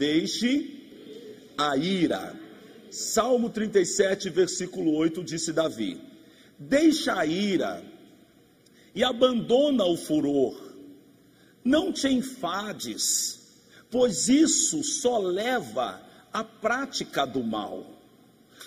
deixe a ira. Salmo 37, versículo 8, disse Davi: Deixa a ira e abandona o furor. Não te enfades, pois isso só leva à prática do mal,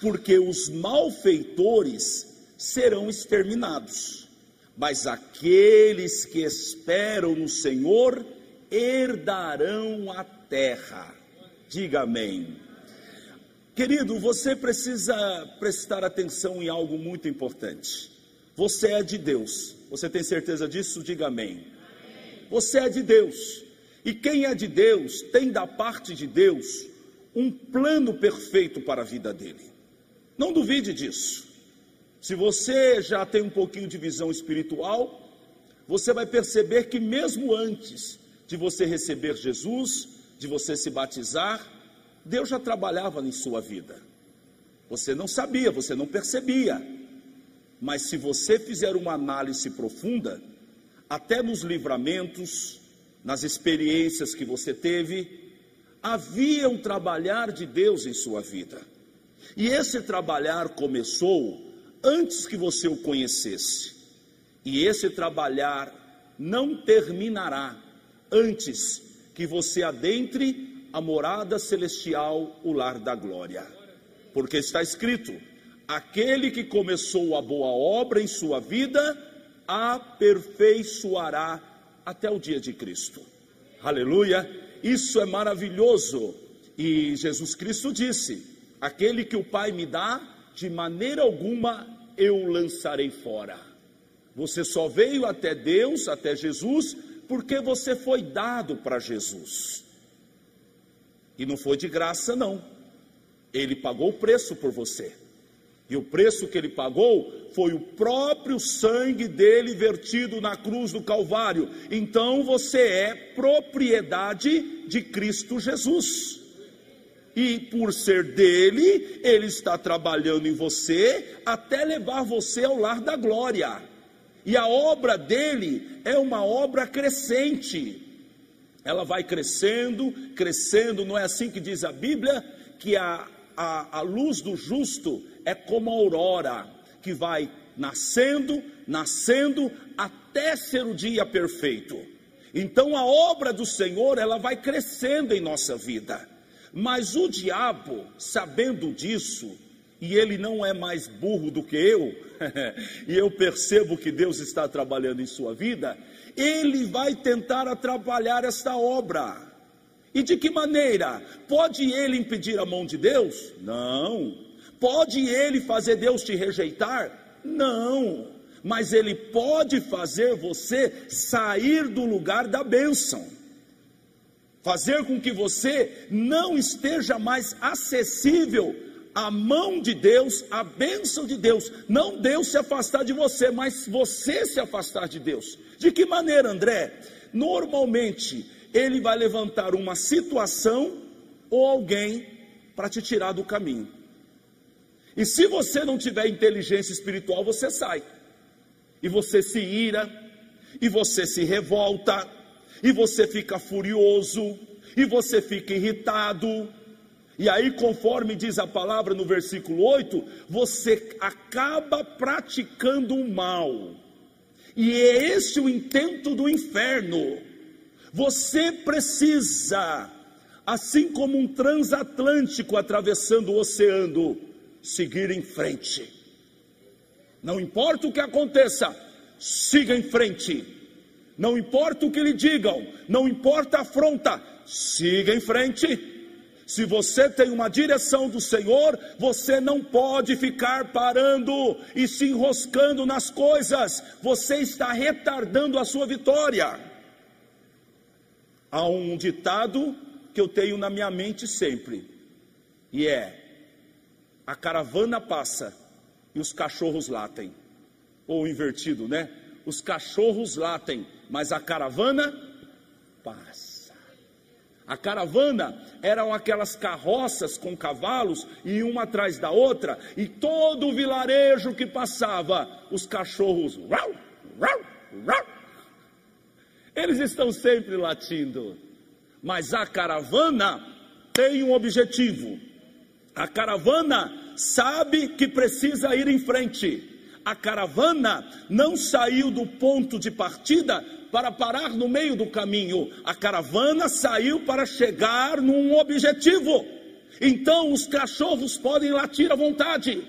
porque os malfeitores serão exterminados, mas aqueles que esperam no Senhor herdarão a terra. Diga amém. Querido, você precisa prestar atenção em algo muito importante. Você é de Deus. Você tem certeza disso? Diga amém. Você é de Deus. E quem é de Deus tem da parte de Deus um plano perfeito para a vida dele. Não duvide disso. Se você já tem um pouquinho de visão espiritual, você vai perceber que mesmo antes de você receber Jesus, de você se batizar, Deus já trabalhava em sua vida. Você não sabia, você não percebia. Mas se você fizer uma análise profunda, até nos livramentos, nas experiências que você teve, havia um trabalhar de Deus em sua vida. E esse trabalhar começou antes que você o conhecesse. E esse trabalhar não terminará antes que você adentre a morada celestial, o lar da glória. Porque está escrito: aquele que começou a boa obra em sua vida, aperfeiçoará até o dia de Cristo. Aleluia! Isso é maravilhoso. E Jesus Cristo disse: aquele que o Pai me dá, de maneira alguma eu lançarei fora. Você só veio até Deus, até Jesus, porque você foi dado para Jesus. E não foi de graça, não. Ele pagou o preço por você. E o preço que ele pagou foi o próprio sangue dele vertido na cruz do Calvário. Então você é propriedade de Cristo Jesus. E por ser dele, ele está trabalhando em você até levar você ao lar da glória. E a obra dele é uma obra crescente ela vai crescendo, crescendo, não é assim que diz a Bíblia? Que a, a, a luz do justo é como a aurora, que vai nascendo, nascendo, até ser o dia perfeito. Então a obra do Senhor, ela vai crescendo em nossa vida. Mas o diabo, sabendo disso, e ele não é mais burro do que eu, e eu percebo que Deus está trabalhando em sua vida, ele vai tentar atrapalhar esta obra. E de que maneira? Pode ele impedir a mão de Deus? Não. Pode ele fazer Deus te rejeitar? Não. Mas ele pode fazer você sair do lugar da bênção. Fazer com que você não esteja mais acessível à mão de Deus, à bênção de Deus. Não Deus se afastar de você, mas você se afastar de Deus. De que maneira, André? Normalmente, ele vai levantar uma situação ou alguém para te tirar do caminho. E se você não tiver inteligência espiritual, você sai. E você se ira, e você se revolta, e você fica furioso, e você fica irritado. E aí, conforme diz a palavra no versículo 8, você acaba praticando o mal. E é esse o intento do inferno. Você precisa, assim como um transatlântico atravessando o oceano, seguir em frente. Não importa o que aconteça, siga em frente. Não importa o que lhe digam, não importa a afronta, siga em frente. Se você tem uma direção do Senhor, você não pode ficar parando e se enroscando nas coisas, você está retardando a sua vitória. Há um ditado que eu tenho na minha mente sempre, e é: a caravana passa e os cachorros latem. Ou invertido, né? Os cachorros latem, mas a caravana passa. A caravana eram aquelas carroças com cavalos e uma atrás da outra, e todo o vilarejo que passava, os cachorros, rau, rau, rau. eles estão sempre latindo. Mas a caravana tem um objetivo. A caravana sabe que precisa ir em frente. A caravana não saiu do ponto de partida para parar no meio do caminho. A caravana saiu para chegar num objetivo. Então os cachorros podem latir à vontade.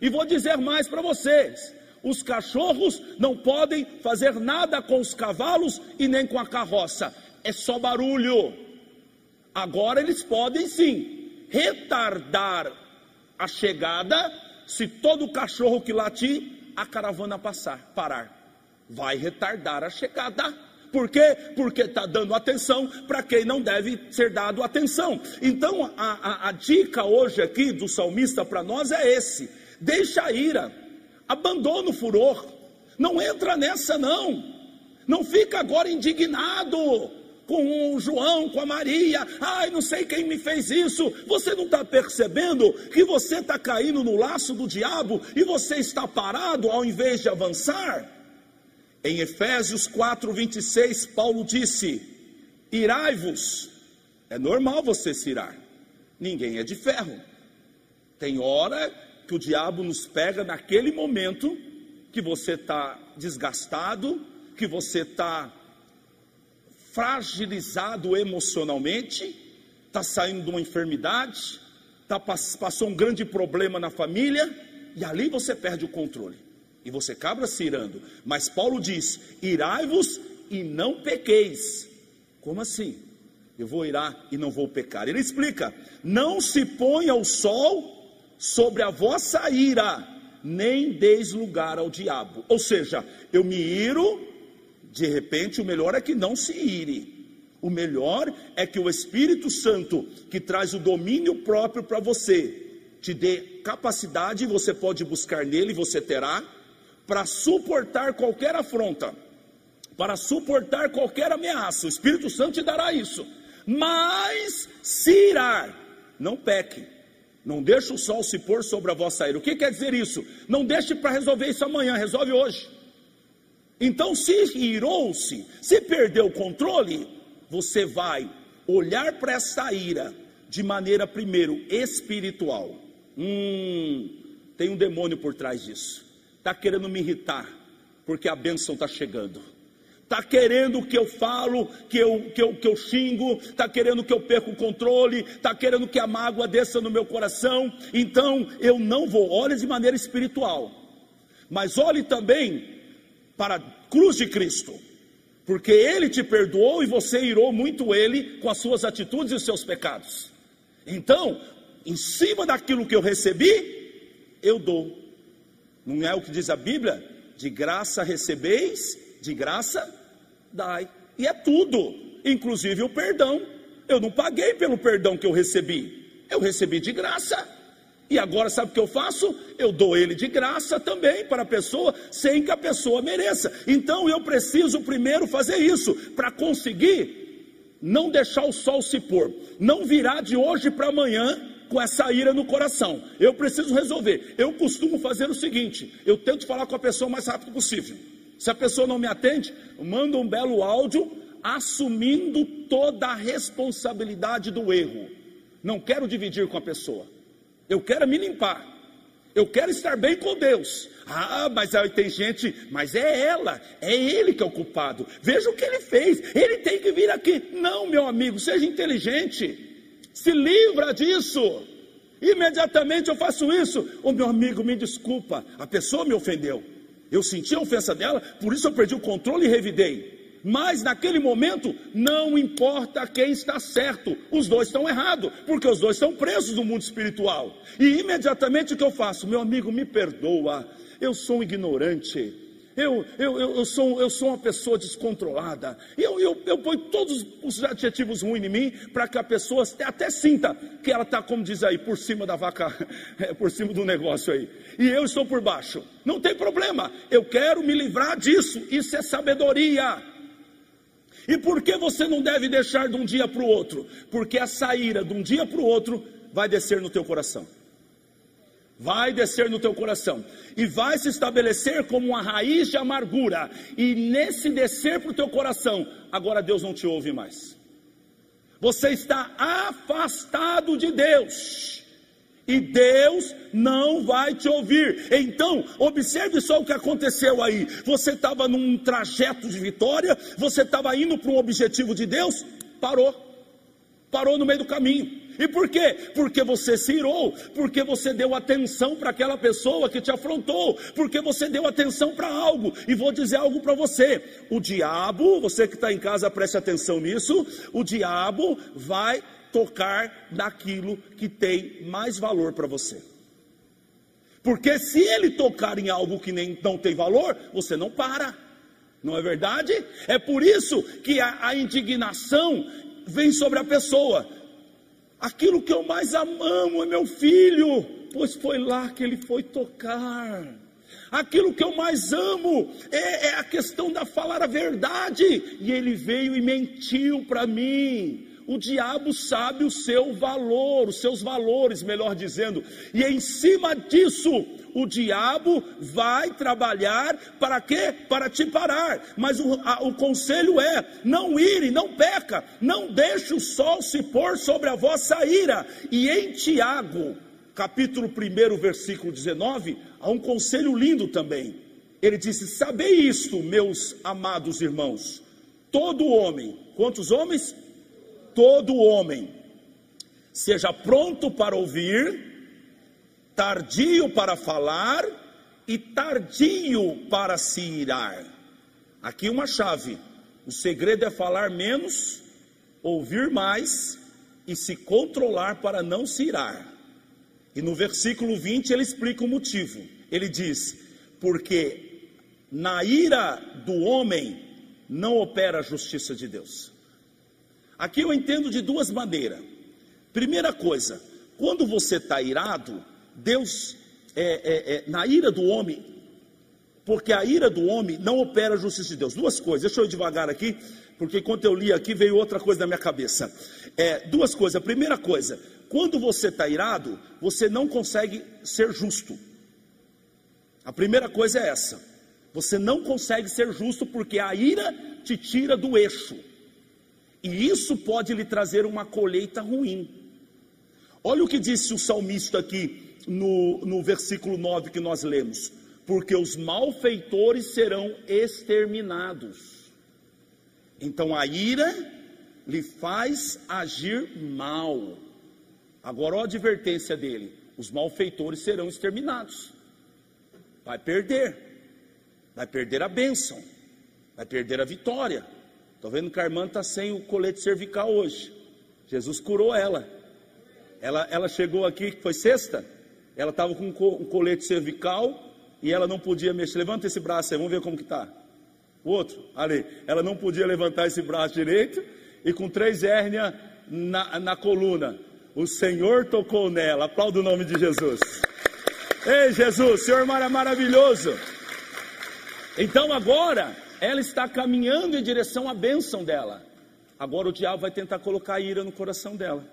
E vou dizer mais para vocês: os cachorros não podem fazer nada com os cavalos e nem com a carroça. É só barulho. Agora eles podem sim retardar a chegada se todo cachorro que latir, a caravana passar, parar. Vai retardar a chegada. Por quê? Porque está dando atenção para quem não deve ser dado atenção. Então, a, a, a dica hoje aqui do salmista para nós é esse: deixa a ira, abandona o furor, não entra nessa não, não fica agora indignado com o João, com a Maria, ai, não sei quem me fez isso. Você não está percebendo que você está caindo no laço do diabo e você está parado ao invés de avançar? Em Efésios 4, 26, Paulo disse: Irai-vos, é normal você se irar, ninguém é de ferro. Tem hora que o diabo nos pega naquele momento que você está desgastado, que você está fragilizado emocionalmente, está saindo de uma enfermidade, tá, passou um grande problema na família, e ali você perde o controle. E você acaba se irando. Mas Paulo diz: irai-vos e não pequeis. Como assim? Eu vou irar e não vou pecar. Ele explica: não se ponha o sol sobre a vossa ira, nem deis lugar ao diabo. Ou seja, eu me iro de repente, o melhor é que não se ire. O melhor é que o Espírito Santo, que traz o domínio próprio para você, te dê capacidade, você pode buscar nele, você terá, para suportar qualquer afronta, para suportar qualquer ameaça. O Espírito Santo te dará isso. Mas se irar, não peque. Não deixe o sol se pôr sobre a vossa ira. O que quer dizer isso? Não deixe para resolver isso amanhã, resolve hoje. Então, se irou-se, se perdeu o controle, você vai olhar para essa ira de maneira, primeiro, espiritual. Hum, tem um demônio por trás disso. Está querendo me irritar, porque a bênção está chegando. Está querendo que eu falo, que eu, que eu, que eu xingo, está querendo que eu perca o controle, está querendo que a mágoa desça no meu coração. Então eu não vou. Olhe de maneira espiritual. Mas olhe também para a cruz de Cristo, porque Ele te perdoou e você irou muito Ele com as suas atitudes e os seus pecados. Então, em cima daquilo que eu recebi, eu dou. Não é o que diz a Bíblia? De graça recebeis, de graça dai. E é tudo, inclusive o perdão. Eu não paguei pelo perdão que eu recebi, eu recebi de graça. E agora sabe o que eu faço? Eu dou ele de graça também para a pessoa, sem que a pessoa mereça. Então eu preciso primeiro fazer isso, para conseguir não deixar o sol se pôr, não virar de hoje para amanhã com essa ira no coração. Eu preciso resolver. Eu costumo fazer o seguinte: eu tento falar com a pessoa o mais rápido possível. Se a pessoa não me atende, eu mando um belo áudio assumindo toda a responsabilidade do erro. Não quero dividir com a pessoa. Eu quero me limpar. Eu quero estar bem com Deus. Ah, mas aí tem gente, mas é ela, é ele que é o culpado. Veja o que ele fez. Ele tem que vir aqui. Não, meu amigo, seja inteligente. Se livra disso. Imediatamente eu faço isso. O meu amigo, me desculpa. A pessoa me ofendeu. Eu senti a ofensa dela, por isso eu perdi o controle e revidei. Mas naquele momento, não importa quem está certo, os dois estão errados, porque os dois estão presos no mundo espiritual. E imediatamente o que eu faço? Meu amigo, me perdoa, eu sou um ignorante, eu, eu, eu, eu, sou, eu sou uma pessoa descontrolada. Eu, eu, eu ponho todos os adjetivos ruins em mim para que a pessoa até sinta que ela está, como diz aí, por cima da vaca, é, por cima do negócio aí. E eu estou por baixo. Não tem problema. Eu quero me livrar disso. Isso é sabedoria. E por que você não deve deixar de um dia para o outro? Porque essa ira de um dia para o outro vai descer no teu coração. Vai descer no teu coração e vai se estabelecer como uma raiz de amargura. E nesse descer para o teu coração, agora Deus não te ouve mais. Você está afastado de Deus. E Deus não vai te ouvir. Então, observe só o que aconteceu aí. Você estava num trajeto de vitória, você estava indo para um objetivo de Deus, parou. Parou no meio do caminho. E por quê? Porque você se irou, porque você deu atenção para aquela pessoa que te afrontou, porque você deu atenção para algo. E vou dizer algo para você: o diabo, você que está em casa, preste atenção nisso, o diabo vai tocar naquilo que tem mais valor para você. Porque se ele tocar em algo que nem, não tem valor, você não para. Não é verdade? É por isso que a, a indignação vem sobre a pessoa. Aquilo que eu mais amo é meu filho, pois foi lá que ele foi tocar. Aquilo que eu mais amo é, é a questão da falar a verdade, e ele veio e mentiu para mim. O diabo sabe o seu valor, os seus valores, melhor dizendo, e em cima disso, o diabo vai trabalhar para quê? Para te parar. Mas o, a, o conselho é: não ire, não peca, não deixe o sol se pôr sobre a vossa ira. E em Tiago, capítulo 1, versículo 19, há um conselho lindo também. Ele disse: Sabei isto, meus amados irmãos, todo homem, quantos homens? Todo homem seja pronto para ouvir, tardio para falar e tardio para se irar. Aqui uma chave: o segredo é falar menos, ouvir mais e se controlar para não se irar. E no versículo 20 ele explica o motivo. Ele diz: Porque na ira do homem não opera a justiça de Deus. Aqui eu entendo de duas maneiras. Primeira coisa, quando você está irado, Deus, é, é, é, na ira do homem, porque a ira do homem não opera a justiça de Deus. Duas coisas, deixa eu ir devagar aqui, porque enquanto eu li aqui veio outra coisa na minha cabeça. É, duas coisas. Primeira coisa, quando você está irado, você não consegue ser justo. A primeira coisa é essa. Você não consegue ser justo porque a ira te tira do eixo. E isso pode lhe trazer uma colheita ruim. Olha o que disse o salmista aqui no, no versículo 9 que nós lemos: Porque os malfeitores serão exterminados. Então a ira lhe faz agir mal. Agora, olha a advertência dele: os malfeitores serão exterminados. Vai perder, vai perder a bênção, vai perder a vitória. Estou vendo que a irmã está sem o colete cervical hoje. Jesus curou ela. Ela, ela chegou aqui, foi sexta, ela estava com um colete cervical e ela não podia mexer. Levanta esse braço aí, vamos ver como que está. O outro, ali, ela não podia levantar esse braço direito e com três hérnias na, na coluna. O Senhor tocou nela. Aplauda o nome de Jesus. Ei, Jesus, Senhor é maravilhoso. Então agora, ela está caminhando em direção à bênção dela. Agora o diabo vai tentar colocar ira no coração dela.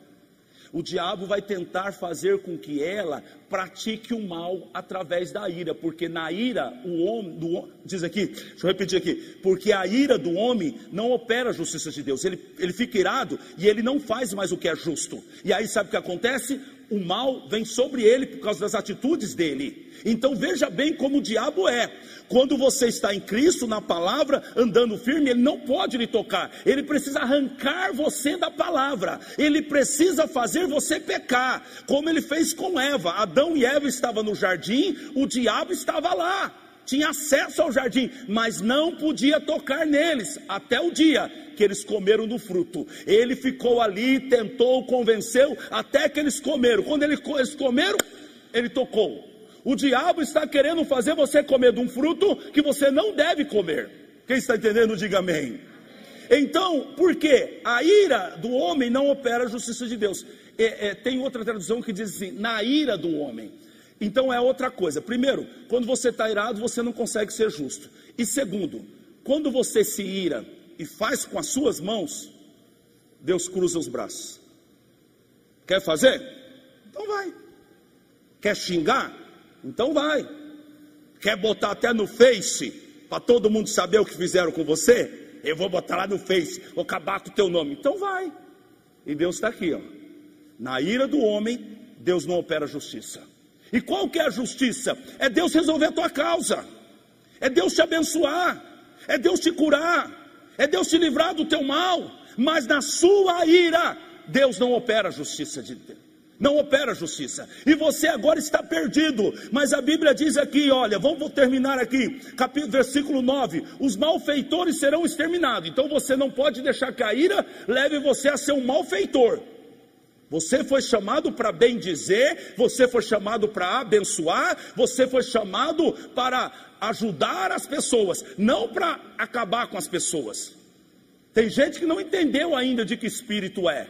O diabo vai tentar fazer com que ela pratique o mal através da ira, porque na ira o homem, do, diz aqui, deixa eu repetir aqui, porque a ira do homem não opera a justiça de Deus, ele, ele fica irado e ele não faz mais o que é justo. E aí sabe o que acontece? O mal vem sobre ele por causa das atitudes dele. Então veja bem como o diabo é. Quando você está em Cristo, na palavra, andando firme, ele não pode lhe tocar. Ele precisa arrancar você da palavra. Ele precisa fazer você pecar, como ele fez com Eva. Adão e Eva estavam no jardim, o diabo estava lá. Tinha acesso ao jardim, mas não podia tocar neles, até o dia que eles comeram do fruto. Ele ficou ali, tentou, convenceu, até que eles comeram. Quando eles comeram, ele tocou. O diabo está querendo fazer você comer de um fruto que você não deve comer. Quem está entendendo, diga amém. Então, por quê? A ira do homem não opera a justiça de Deus. É, é, tem outra tradução que diz assim: na ira do homem. Então é outra coisa. Primeiro, quando você está irado, você não consegue ser justo. E segundo, quando você se ira e faz com as suas mãos, Deus cruza os braços. Quer fazer? Então vai. Quer xingar? Então vai. Quer botar até no Face para todo mundo saber o que fizeram com você? Eu vou botar lá no Face, vou acabar com o teu nome. Então vai. E Deus está aqui, ó. Na ira do homem, Deus não opera justiça. E qual que é a justiça? É Deus resolver a tua causa. É Deus te abençoar. É Deus te curar. É Deus te livrar do teu mal. Mas na sua ira, Deus não opera a justiça de Deus não opera justiça. E você agora está perdido. Mas a Bíblia diz aqui, olha, vamos terminar aqui, capítulo, versículo 9: os malfeitores serão exterminados. Então você não pode deixar que a ira leve você a ser um malfeitor. Você foi chamado para bem dizer, você foi chamado para abençoar, você foi chamado para ajudar as pessoas, não para acabar com as pessoas. Tem gente que não entendeu ainda de que espírito é.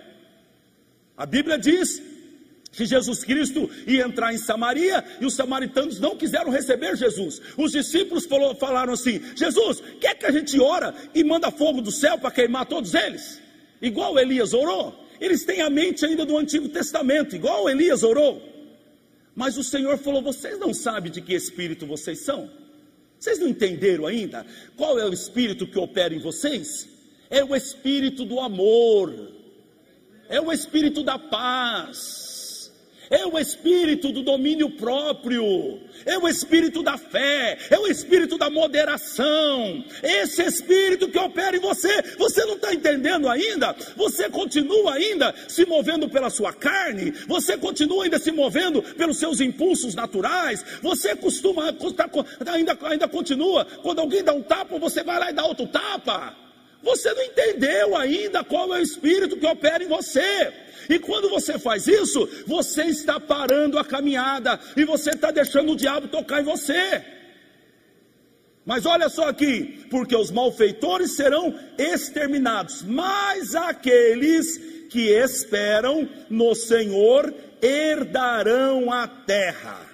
A Bíblia diz que Jesus Cristo ia entrar em Samaria e os samaritanos não quiseram receber Jesus. Os discípulos falou, falaram assim: Jesus, quer que a gente ora e manda fogo do céu para queimar todos eles? Igual Elias orou. Eles têm a mente ainda do Antigo Testamento, igual Elias orou. Mas o Senhor falou: vocês não sabem de que espírito vocês são? Vocês não entenderam ainda? Qual é o espírito que opera em vocês? É o espírito do amor, é o espírito da paz é o espírito do domínio próprio, é o espírito da fé, é o espírito da moderação, esse espírito que opera em você, você não está entendendo ainda, você continua ainda se movendo pela sua carne, você continua ainda se movendo pelos seus impulsos naturais, você costuma, ainda, ainda continua, quando alguém dá um tapa, você vai lá e dá outro tapa, você não entendeu ainda qual é o espírito que opera em você. E quando você faz isso, você está parando a caminhada e você está deixando o diabo tocar em você. Mas olha só aqui, porque os malfeitores serão exterminados, mas aqueles que esperam no Senhor herdarão a terra.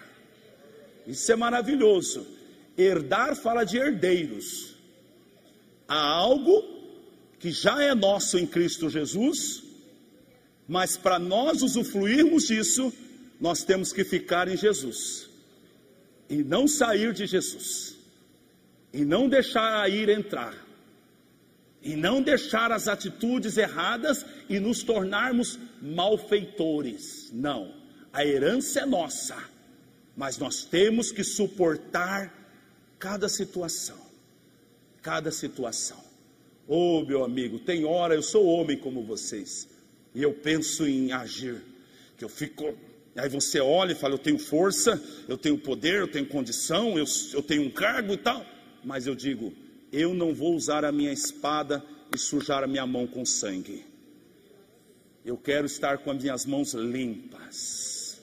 Isso é maravilhoso. Herdar fala de herdeiros. Há algo que já é nosso em Cristo Jesus, mas para nós usufruirmos disso, nós temos que ficar em Jesus e não sair de Jesus, e não deixar a ira entrar, e não deixar as atitudes erradas e nos tornarmos malfeitores. Não, a herança é nossa, mas nós temos que suportar cada situação. Cada situação. Oh, meu amigo, tem hora, eu sou homem como vocês e eu penso em agir, que eu fico. Aí você olha e fala: Eu tenho força, eu tenho poder, eu tenho condição, eu, eu tenho um cargo e tal. Mas eu digo: Eu não vou usar a minha espada e sujar a minha mão com sangue. Eu quero estar com as minhas mãos limpas.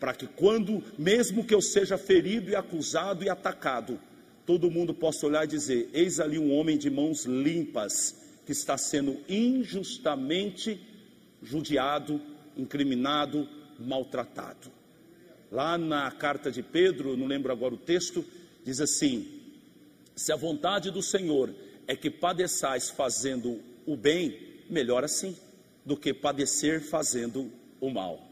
Para que quando, mesmo que eu seja ferido e acusado e atacado, todo mundo possa olhar e dizer: Eis ali um homem de mãos limpas que está sendo injustamente judiado, incriminado, maltratado. Lá na carta de Pedro, não lembro agora o texto, diz assim: Se a vontade do Senhor é que padeçais fazendo o bem, melhor assim, do que padecer fazendo o mal.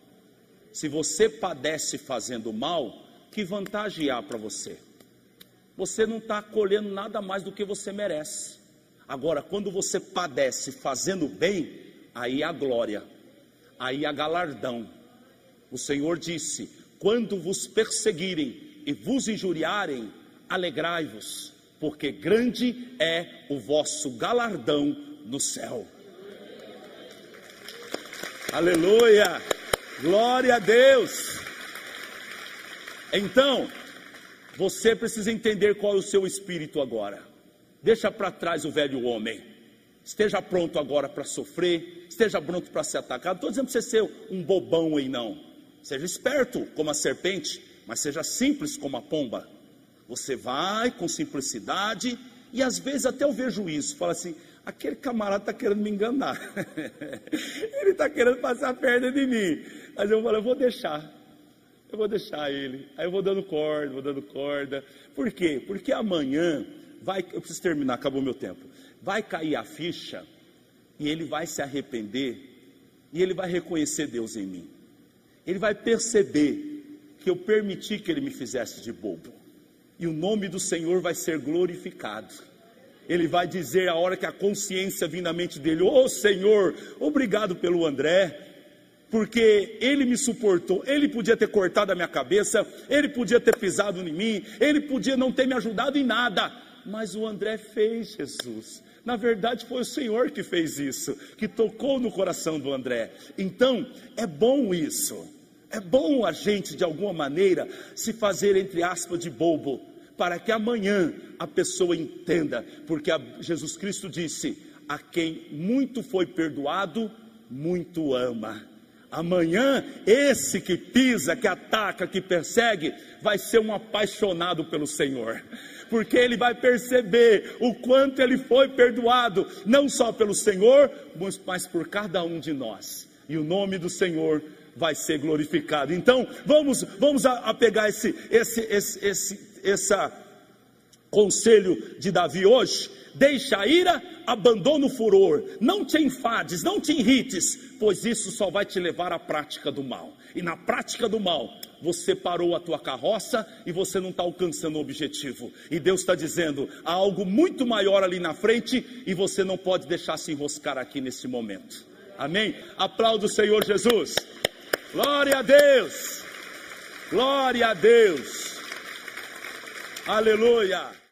Se você padece fazendo o mal, que vantagem há para você? Você não está colhendo nada mais do que você merece. Agora, quando você padece fazendo bem, aí há glória, aí há galardão. O Senhor disse: quando vos perseguirem e vos injuriarem, alegrai-vos, porque grande é o vosso galardão no céu. Aleluia! Glória a Deus! Então, você precisa entender qual é o seu espírito agora. Deixa para trás o velho homem. Esteja pronto agora para sofrer, esteja pronto para ser atacado. Não estou dizendo para você ser um bobão aí, não. Seja esperto como a serpente, mas seja simples como a pomba. Você vai com simplicidade e às vezes até eu vejo isso. Fala assim: aquele camarada está querendo me enganar. ele está querendo passar a perna de mim. Mas eu falo, eu vou deixar. Eu vou deixar ele. Aí eu vou dando corda, vou dando corda. Por quê? Porque amanhã vai, eu preciso terminar, acabou meu tempo. Vai cair a ficha e ele vai se arrepender e ele vai reconhecer Deus em mim. Ele vai perceber que eu permiti que ele me fizesse de bobo. E o nome do Senhor vai ser glorificado. ele vai dizer a hora que a consciência vir na mente dele: Ô oh, Senhor, obrigado pelo André, porque ele me suportou. Ele podia ter cortado a minha cabeça, ele podia ter pisado em mim, ele podia não ter me ajudado em nada, mas o André fez, Jesus. Na verdade, foi o Senhor que fez isso, que tocou no coração do André. Então, é bom isso. É bom a gente, de alguma maneira, se fazer, entre aspas, de bobo para que amanhã a pessoa entenda, porque Jesus Cristo disse: a quem muito foi perdoado, muito ama. Amanhã, esse que pisa, que ataca, que persegue, vai ser um apaixonado pelo Senhor, porque ele vai perceber o quanto ele foi perdoado, não só pelo Senhor, mas por cada um de nós. E o nome do Senhor vai ser glorificado. Então, vamos, vamos a, a pegar esse, esse, esse, esse, essa conselho de Davi hoje. Deixa a ira, abandona o furor, não te enfades, não te irrites, pois isso só vai te levar à prática do mal. E na prática do mal, você parou a tua carroça e você não está alcançando o objetivo. E Deus está dizendo: há algo muito maior ali na frente e você não pode deixar se enroscar aqui nesse momento. Amém? Aplauda o Senhor Jesus. Glória a Deus! Glória a Deus! Aleluia!